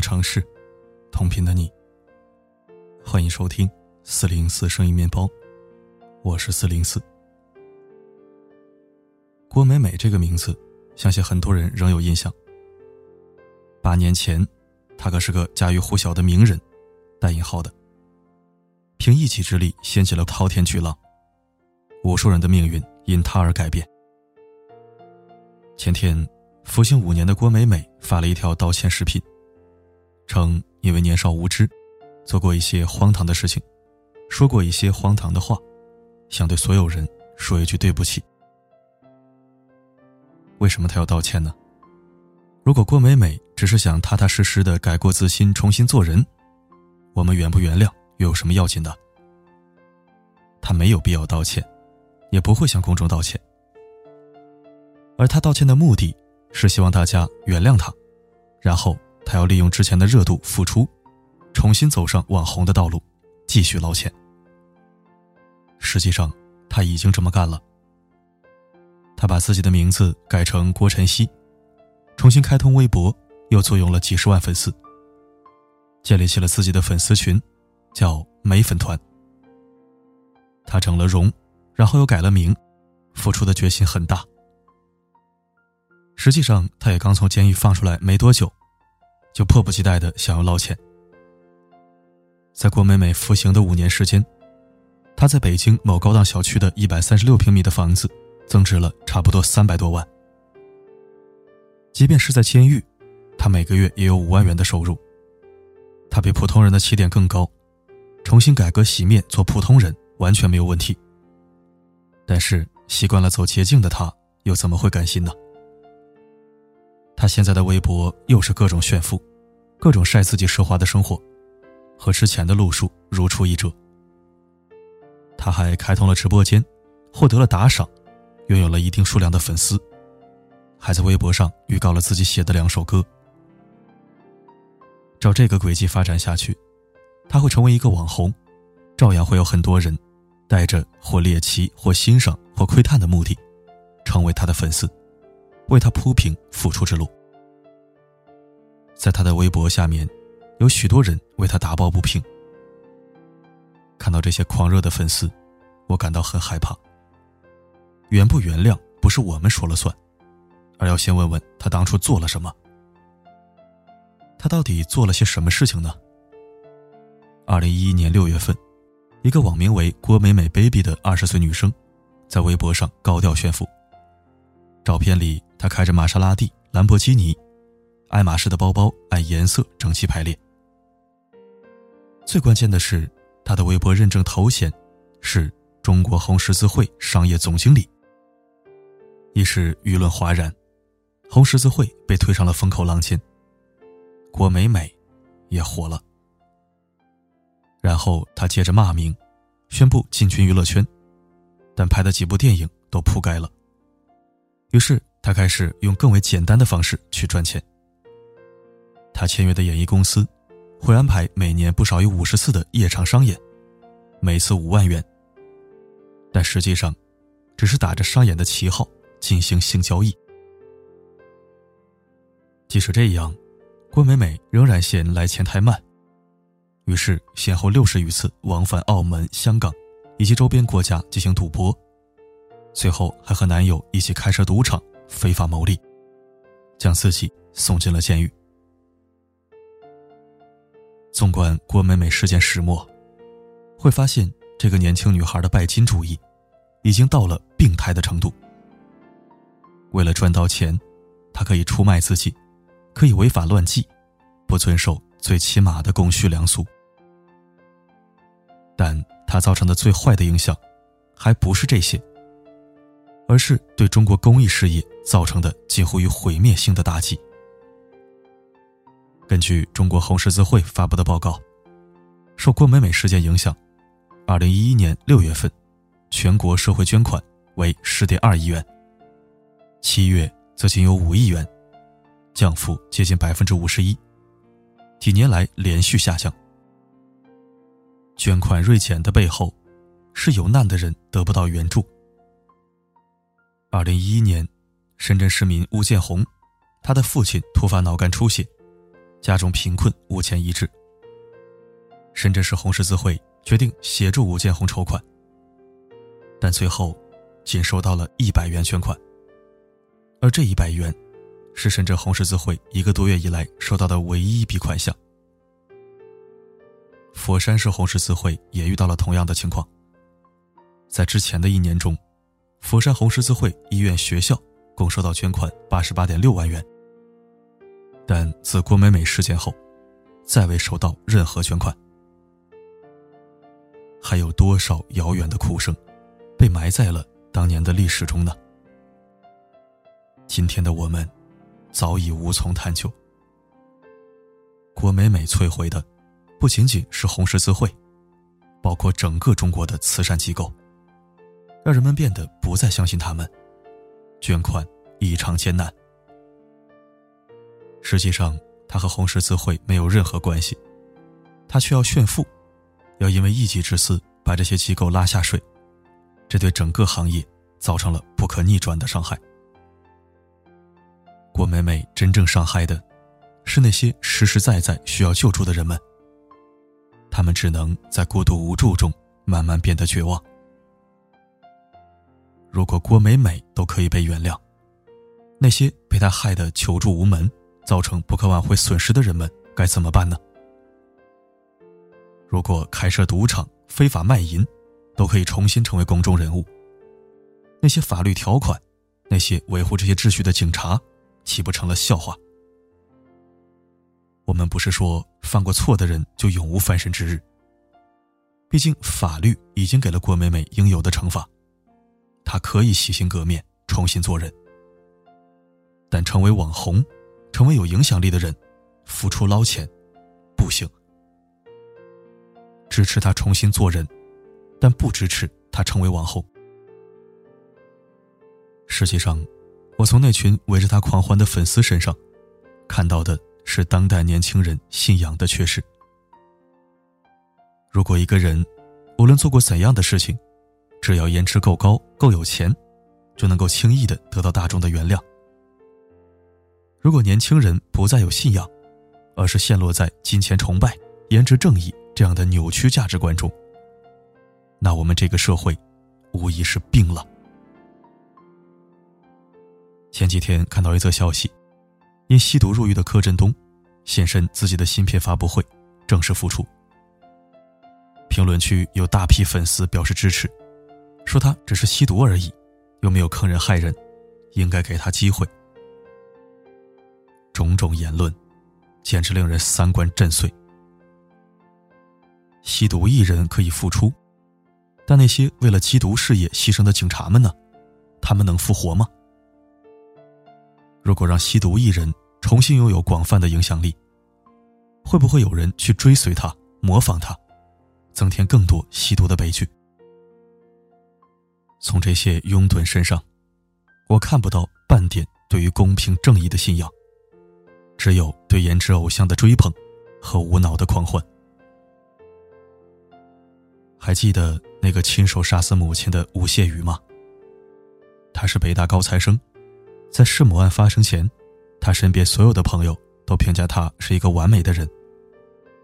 的城市，同频的你。欢迎收听四零四声音面包，我是四零四。郭美美这个名字，相信很多人仍有印象。八年前，她可是个家喻户晓的名人，带引号的。凭一己之力掀起了滔天巨浪，无数人的命运因她而改变。前天。服刑五年的郭美美发了一条道歉视频，称因为年少无知，做过一些荒唐的事情，说过一些荒唐的话，想对所有人说一句对不起。为什么他要道歉呢？如果郭美美只是想踏踏实实的改过自新，重新做人，我们原不原谅又有什么要紧的？他没有必要道歉，也不会向公众道歉，而他道歉的目的。是希望大家原谅他，然后他要利用之前的热度复出，重新走上网红的道路，继续捞钱。实际上，他已经这么干了。他把自己的名字改成郭晨曦，重新开通微博，又坐拥了几十万粉丝，建立起了自己的粉丝群，叫“美粉团”。他整了容，然后又改了名，付出的决心很大。实际上，他也刚从监狱放出来没多久，就迫不及待的想要捞钱。在郭美美服刑的五年时间，她在北京某高档小区的一百三十六平米的房子增值了差不多三百多万。即便是在监狱，他每个月也有五万元的收入。他比普通人的起点更高，重新改革洗面做普通人完全没有问题。但是习惯了走捷径的他，又怎么会甘心呢？他现在的微博又是各种炫富，各种晒自己奢华的生活，和之前的路数如出一辙。他还开通了直播间，获得了打赏，拥有了一定数量的粉丝，还在微博上预告了自己写的两首歌。照这个轨迹发展下去，他会成为一个网红，照样会有很多人带着或猎奇、或欣赏、或窥探的目的，成为他的粉丝。为他铺平复出之路，在他的微博下面，有许多人为他打抱不平。看到这些狂热的粉丝，我感到很害怕。原不原谅不是我们说了算，而要先问问他当初做了什么。他到底做了些什么事情呢？二零一一年六月份，一个网名为“郭美美 baby” 的二十岁女生，在微博上高调炫富。照片里，他开着玛莎拉蒂、兰博基尼、爱马仕的包包，按颜色整齐排列。最关键的是，他的微博认证头衔是中国红十字会商业总经理。一时舆论哗然，红十字会被推上了风口浪尖，郭美美也火了。然后他接着骂名，宣布进军娱乐圈，但拍的几部电影都扑街了。于是他开始用更为简单的方式去赚钱。他签约的演艺公司会安排每年不少于五十次的夜场商演，每次五万元。但实际上，只是打着商演的旗号进行性交易。即使这样，郭美美仍然嫌来钱太慢，于是先后六十余次往返澳门、香港以及周边国家进行赌博。最后还和男友一起开设赌场，非法牟利，将自己送进了监狱。纵观郭美美事件始末，会发现这个年轻女孩的拜金主义，已经到了病态的程度。为了赚到钱，她可以出卖自己，可以违法乱纪，不遵守最起码的公序良俗。但她造成的最坏的影响，还不是这些。而是对中国公益事业造成的近乎于毁灭性的打击。根据中国红十字会发布的报告，受郭美美事件影响，二零一一年六月份，全国社会捐款为十点二亿元，七月则仅有五亿元，降幅接近百分之五十一，几年来连续下降。捐款锐减的背后，是有难的人得不到援助。二零一一年，深圳市民吴建红，他的父亲突发脑干出血，家中贫困，无钱医治。深圳市红十字会决定协助吴建红筹款，但最后仅收到了一百元捐款，而这一百元是深圳红十字会一个多月以来收到的唯一一笔款项。佛山市红十字会也遇到了同样的情况，在之前的一年中，佛山红十字会医院、学校共收到捐款八十八点六万元，但自郭美美事件后，再未收到任何捐款。还有多少遥远的哭声，被埋在了当年的历史中呢？今天的我们，早已无从探究。郭美美摧毁的，不仅仅是红十字会，包括整个中国的慈善机构，让人们变得不再相信他们，捐款异常艰难。实际上，他和红十字会没有任何关系，他却要炫富。要因为一己之私把这些机构拉下水，这对整个行业造成了不可逆转的伤害。郭美美真正伤害的，是那些实实在在需要救助的人们。他们只能在孤独无助中慢慢变得绝望。如果郭美美都可以被原谅，那些被她害得求助无门、造成不可挽回损失的人们该怎么办呢？如果开设赌场、非法卖淫，都可以重新成为公众人物，那些法律条款，那些维护这些秩序的警察，岂不成了笑话？我们不是说犯过错的人就永无翻身之日。毕竟法律已经给了郭美美应有的惩罚，他可以洗心革面，重新做人。但成为网红，成为有影响力的人，付出捞钱，不行。支持他重新做人，但不支持他成为网红。实际上，我从那群围着他狂欢的粉丝身上，看到的是当代年轻人信仰的缺失。如果一个人无论做过怎样的事情，只要颜值够高、够有钱，就能够轻易的得到大众的原谅。如果年轻人不再有信仰，而是陷落在金钱崇拜、颜值正义。这样的扭曲价值观中，那我们这个社会无疑是病了。前几天看到一则消息，因吸毒入狱的柯震东现身自己的新片发布会，正式复出。评论区有大批粉丝表示支持，说他只是吸毒而已，又没有坑人害人，应该给他机会。种种言论，简直令人三观震碎。吸毒艺人可以复出，但那些为了缉毒事业牺牲的警察们呢？他们能复活吗？如果让吸毒艺人重新拥有广泛的影响力，会不会有人去追随他、模仿他，增添更多吸毒的悲剧？从这些拥趸身上，我看不到半点对于公平正义的信仰，只有对颜值偶像的追捧和无脑的狂欢。还记得那个亲手杀死母亲的吴谢宇吗？他是北大高材生，在弑母案发生前，他身边所有的朋友都评价他是一个完美的人，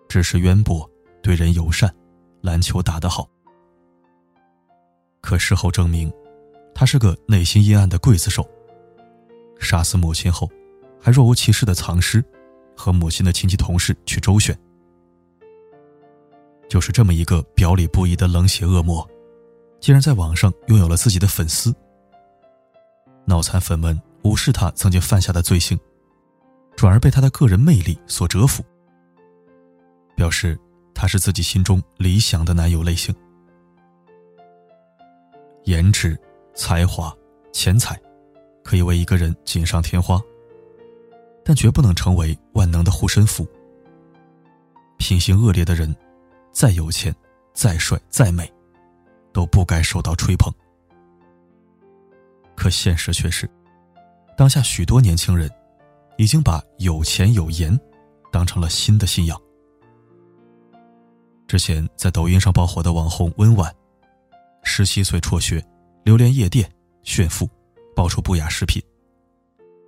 知识渊博，对人友善，篮球打得好。可事后证明，他是个内心阴暗的刽子手。杀死母亲后，还若无其事的藏尸，和母亲的亲戚同事去周旋。就是这么一个表里不一的冷血恶魔，竟然在网上拥有了自己的粉丝。脑残粉们无视他曾经犯下的罪行，转而被他的个人魅力所折服，表示他是自己心中理想的男友类型。颜值、才华、钱财，可以为一个人锦上添花，但绝不能成为万能的护身符。品行恶劣的人。再有钱，再帅，再美，都不该受到吹捧。可现实却是，当下许多年轻人已经把有钱有颜当成了新的信仰。之前在抖音上爆火的网红温婉，十七岁辍学，流连夜店炫富，爆出不雅视频，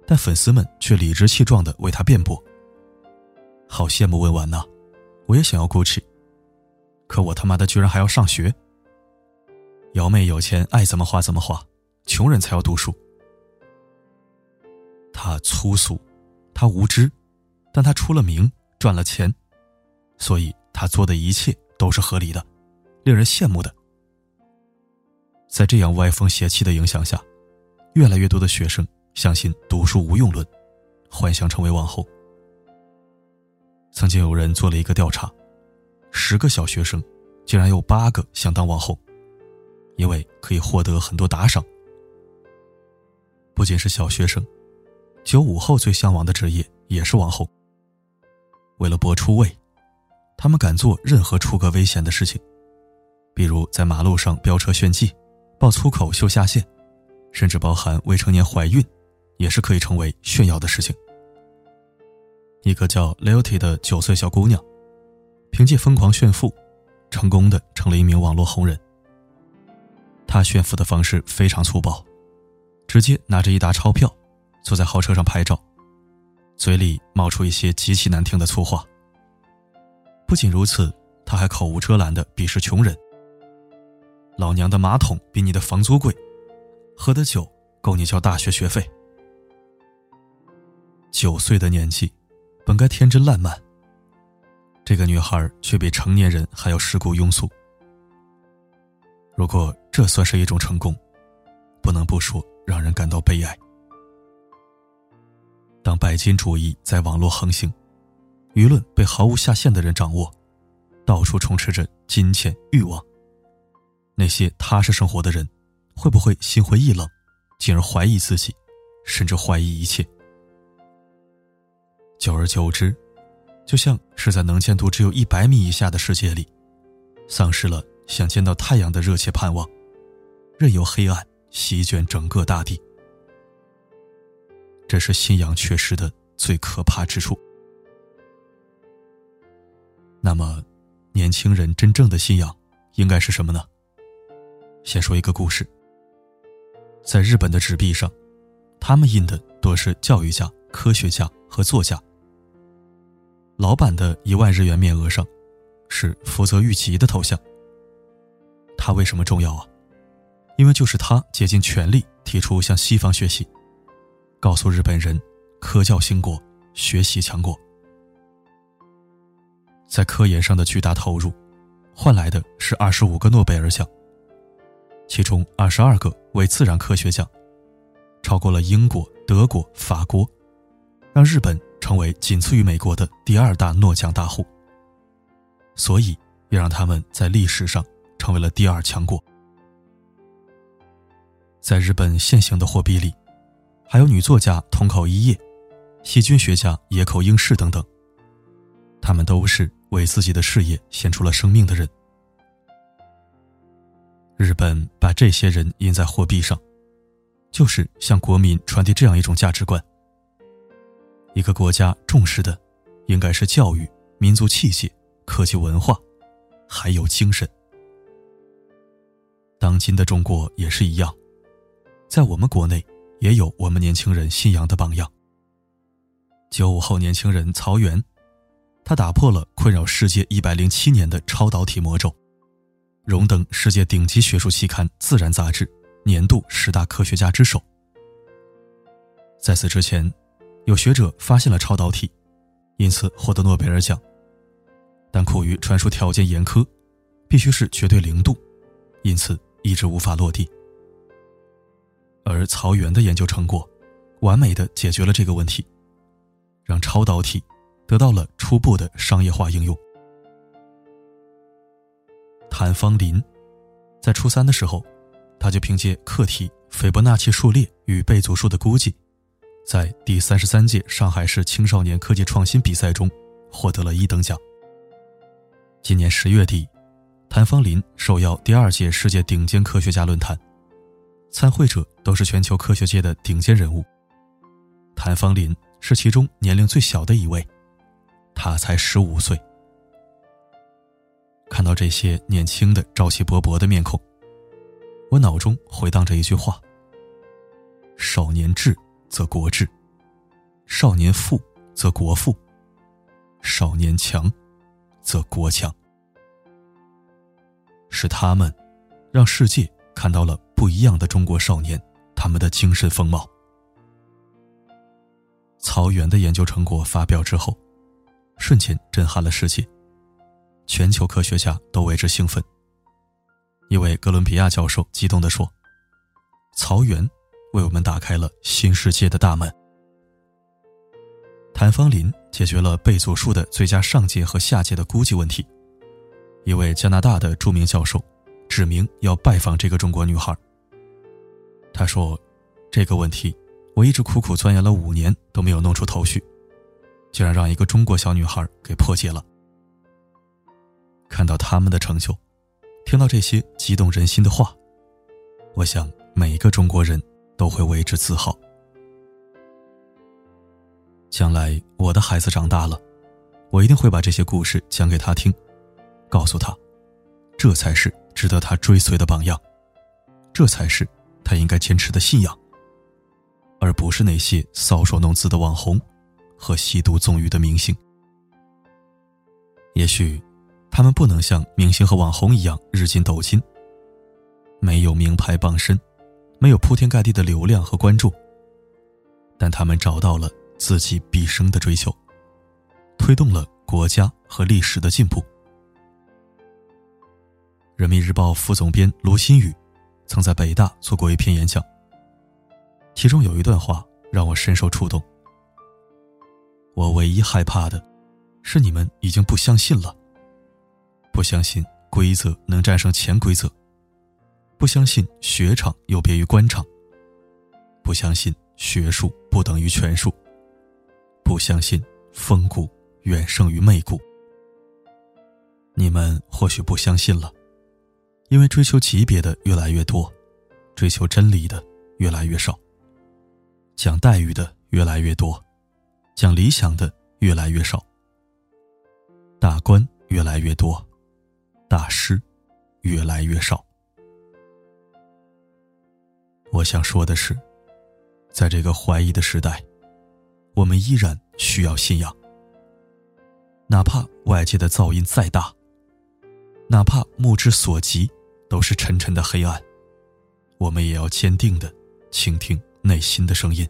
但粉丝们却理直气壮的为他辩驳。好羡慕文婉呐，我也想要 Gucci。可我他妈的居然还要上学。瑶妹有钱爱怎么花怎么花，穷人才要读书。他粗俗，他无知，但他出了名，赚了钱，所以他做的一切都是合理的，令人羡慕的。在这样歪风邪气的影响下，越来越多的学生相信读书无用论，幻想成为网红。曾经有人做了一个调查，十个小学生，竟然有八个想当网红，因为可以获得很多打赏。不仅是小学生，九五后最向往的职业也是网红。为了博出位，他们敢做任何出格危险的事情，比如在马路上飙车炫技。爆粗口秀下限，甚至包含未成年怀孕，也是可以成为炫耀的事情。一个叫 Leoty 的九岁小姑娘，凭借疯狂炫富，成功的成了一名网络红人。她炫富的方式非常粗暴，直接拿着一沓钞票，坐在豪车上拍照，嘴里冒出一些极其难听的粗话。不仅如此，她还口无遮拦的鄙视穷人。老娘的马桶比你的房租贵，喝的酒够你交大学学费。九岁的年纪，本该天真烂漫，这个女孩却比成年人还要世故庸俗。如果这算是一种成功，不能不说让人感到悲哀。当拜金主义在网络横行，舆论被毫无下限的人掌握，到处充斥着金钱欲望。那些踏实生活的人，会不会心灰意冷，进而怀疑自己，甚至怀疑一切？久而久之，就像是在能见度只有一百米以下的世界里，丧失了想见到太阳的热切盼望，任由黑暗席卷整个大地。这是信仰缺失的最可怕之处。那么，年轻人真正的信仰应该是什么呢？先说一个故事。在日本的纸币上，他们印的多是教育家、科学家和作家。老板的一万日元面额上，是福泽谕吉的头像。他为什么重要啊？因为就是他竭尽全力提出向西方学习，告诉日本人科教兴国，学习强国。在科研上的巨大投入，换来的是二十五个诺贝尔奖。其中二十二个为自然科学奖，超过了英国、德国、法国，让日本成为仅次于美国的第二大诺奖大户。所以，也让他们在历史上成为了第二强国。在日本现行的货币里，还有女作家桐口一叶、细菌学家野口英世等等，他们都是为自己的事业献出了生命的人。日本把这些人印在货币上，就是向国民传递这样一种价值观：一个国家重视的，应该是教育、民族气节、科技文化，还有精神。当今的中国也是一样，在我们国内也有我们年轻人信仰的榜样。九五后年轻人曹原，他打破了困扰世界一百零七年的超导体魔咒。荣登世界顶级学术期刊《自然》杂志年度十大科学家之首。在此之前，有学者发现了超导体，因此获得诺贝尔奖，但苦于传输条件严苛，必须是绝对零度，因此一直无法落地。而曹原的研究成果，完美的解决了这个问题，让超导体得到了初步的商业化应用。谭方林，在初三的时候，他就凭借课题斐波那契数列与倍组数的估计，在第三十三届上海市青少年科技创新比赛中获得了一等奖。今年十月底，谭方林受邀第二届世界顶尖科学家论坛，参会者都是全球科学界的顶尖人物。谭方林是其中年龄最小的一位，他才十五岁。看到这些年轻的、朝气勃勃的面孔，我脑中回荡着一句话：“少年智则国智，少年富则国富，少年强，则国强。是他们，让世界看到了不一样的中国少年，他们的精神风貌。曹原的研究成果发表之后，瞬间震撼了世界，全球科学家都为之兴奋。一位哥伦比亚教授激动地说：“曹原为我们打开了新世界的大门。”谭方林解决了贝祖数的最佳上界和下界的估计问题。一位加拿大的著名教授指明要拜访这个中国女孩。他说：“这个问题。”我一直苦苦钻研了五年都没有弄出头绪，竟然让一个中国小女孩给破解了。看到他们的成就，听到这些激动人心的话，我想每一个中国人都会为之自豪。将来我的孩子长大了，我一定会把这些故事讲给他听，告诉他，这才是值得他追随的榜样，这才是他应该坚持的信仰。而不是那些搔首弄姿的网红和吸毒纵欲的明星。也许，他们不能像明星和网红一样日进斗金，没有名牌傍身，没有铺天盖地的流量和关注，但他们找到了自己毕生的追求，推动了国家和历史的进步。人民日报副总编卢新宇，曾在北大做过一篇演讲。其中有一段话让我深受触动。我唯一害怕的，是你们已经不相信了。不相信规则能战胜潜规则，不相信学场有别于官场，不相信学术不等于权术，不相信风骨远胜于媚骨。你们或许不相信了，因为追求级别的越来越多，追求真理的越来越少。讲待遇的越来越多，讲理想的越来越少。大官越来越多，大师越来越少。我想说的是，在这个怀疑的时代，我们依然需要信仰。哪怕外界的噪音再大，哪怕目之所及都是沉沉的黑暗，我们也要坚定的倾听。内心的声音，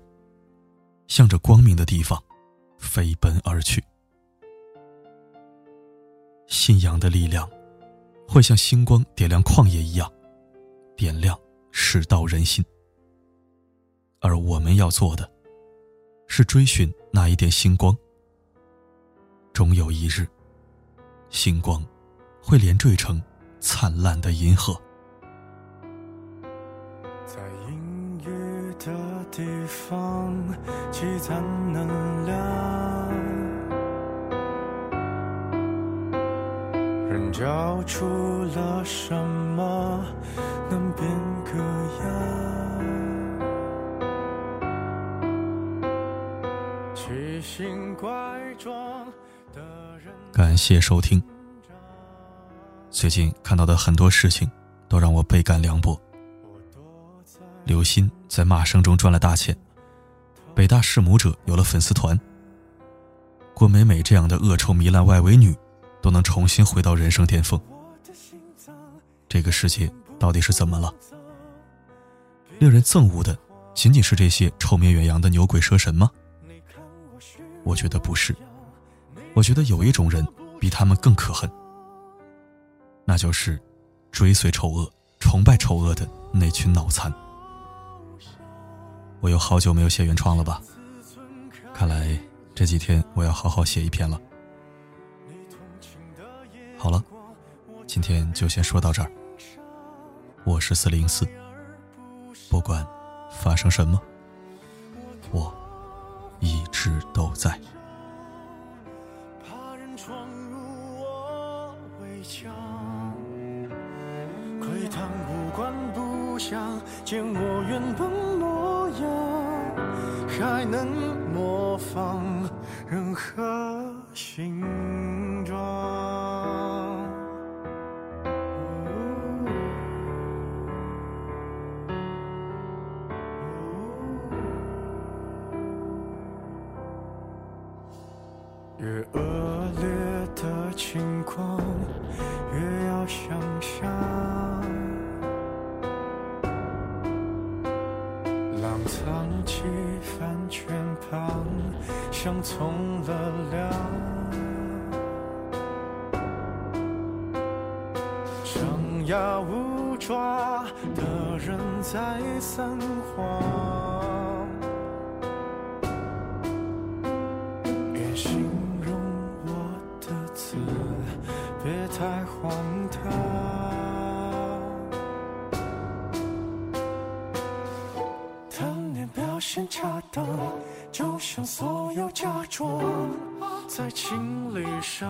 向着光明的地方飞奔而去。信仰的力量，会像星光点亮旷野一样，点亮世道人心。而我们要做的，是追寻那一点星光。终有一日，星光会连缀成灿烂的银河。的地方积攒能量，人交出了什么能变个样？奇形怪状的人。感谢收听。最近看到的很多事情，都让我倍感凉薄。刘鑫在骂声中赚了大钱，北大弑母者有了粉丝团。郭美美这样的恶臭糜烂外围女，都能重新回到人生巅峰。这个世界到底是怎么了？令人憎恶的仅仅是这些臭名远扬的牛鬼蛇神吗？我觉得不是，我觉得有一种人比他们更可恨，那就是追随丑恶、崇拜丑恶的那群脑残。我有好久没有写原创了吧？看来这几天我要好好写一篇了。好了，今天就先说到这儿。我是四零四，不管发生什么，我一直都在。窥探五官不详，见我原本模样。还能模仿任何形人在撒谎，别形容我的字，别太荒唐。表现恰当，就像所有假装，在情理上。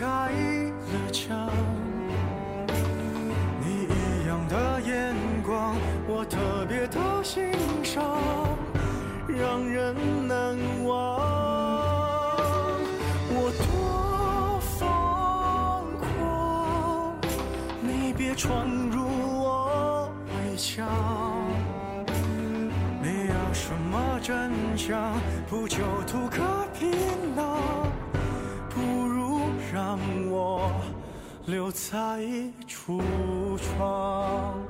开了枪。你一样的眼光我特别的欣赏，让人难忘。我多疯狂，你别闯入我围墙。你要什么真相？不就图个留在橱窗。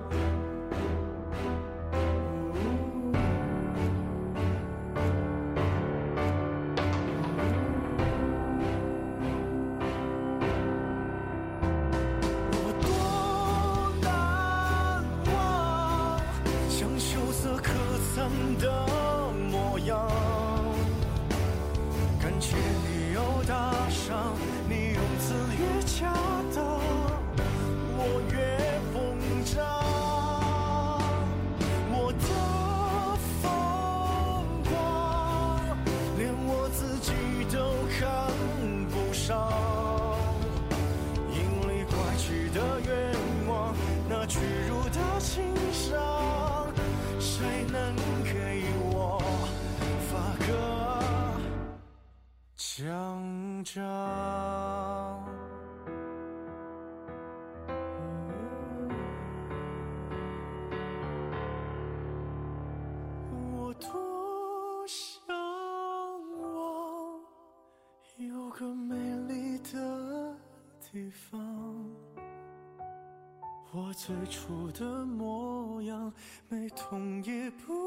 我最初的模样，没痛也不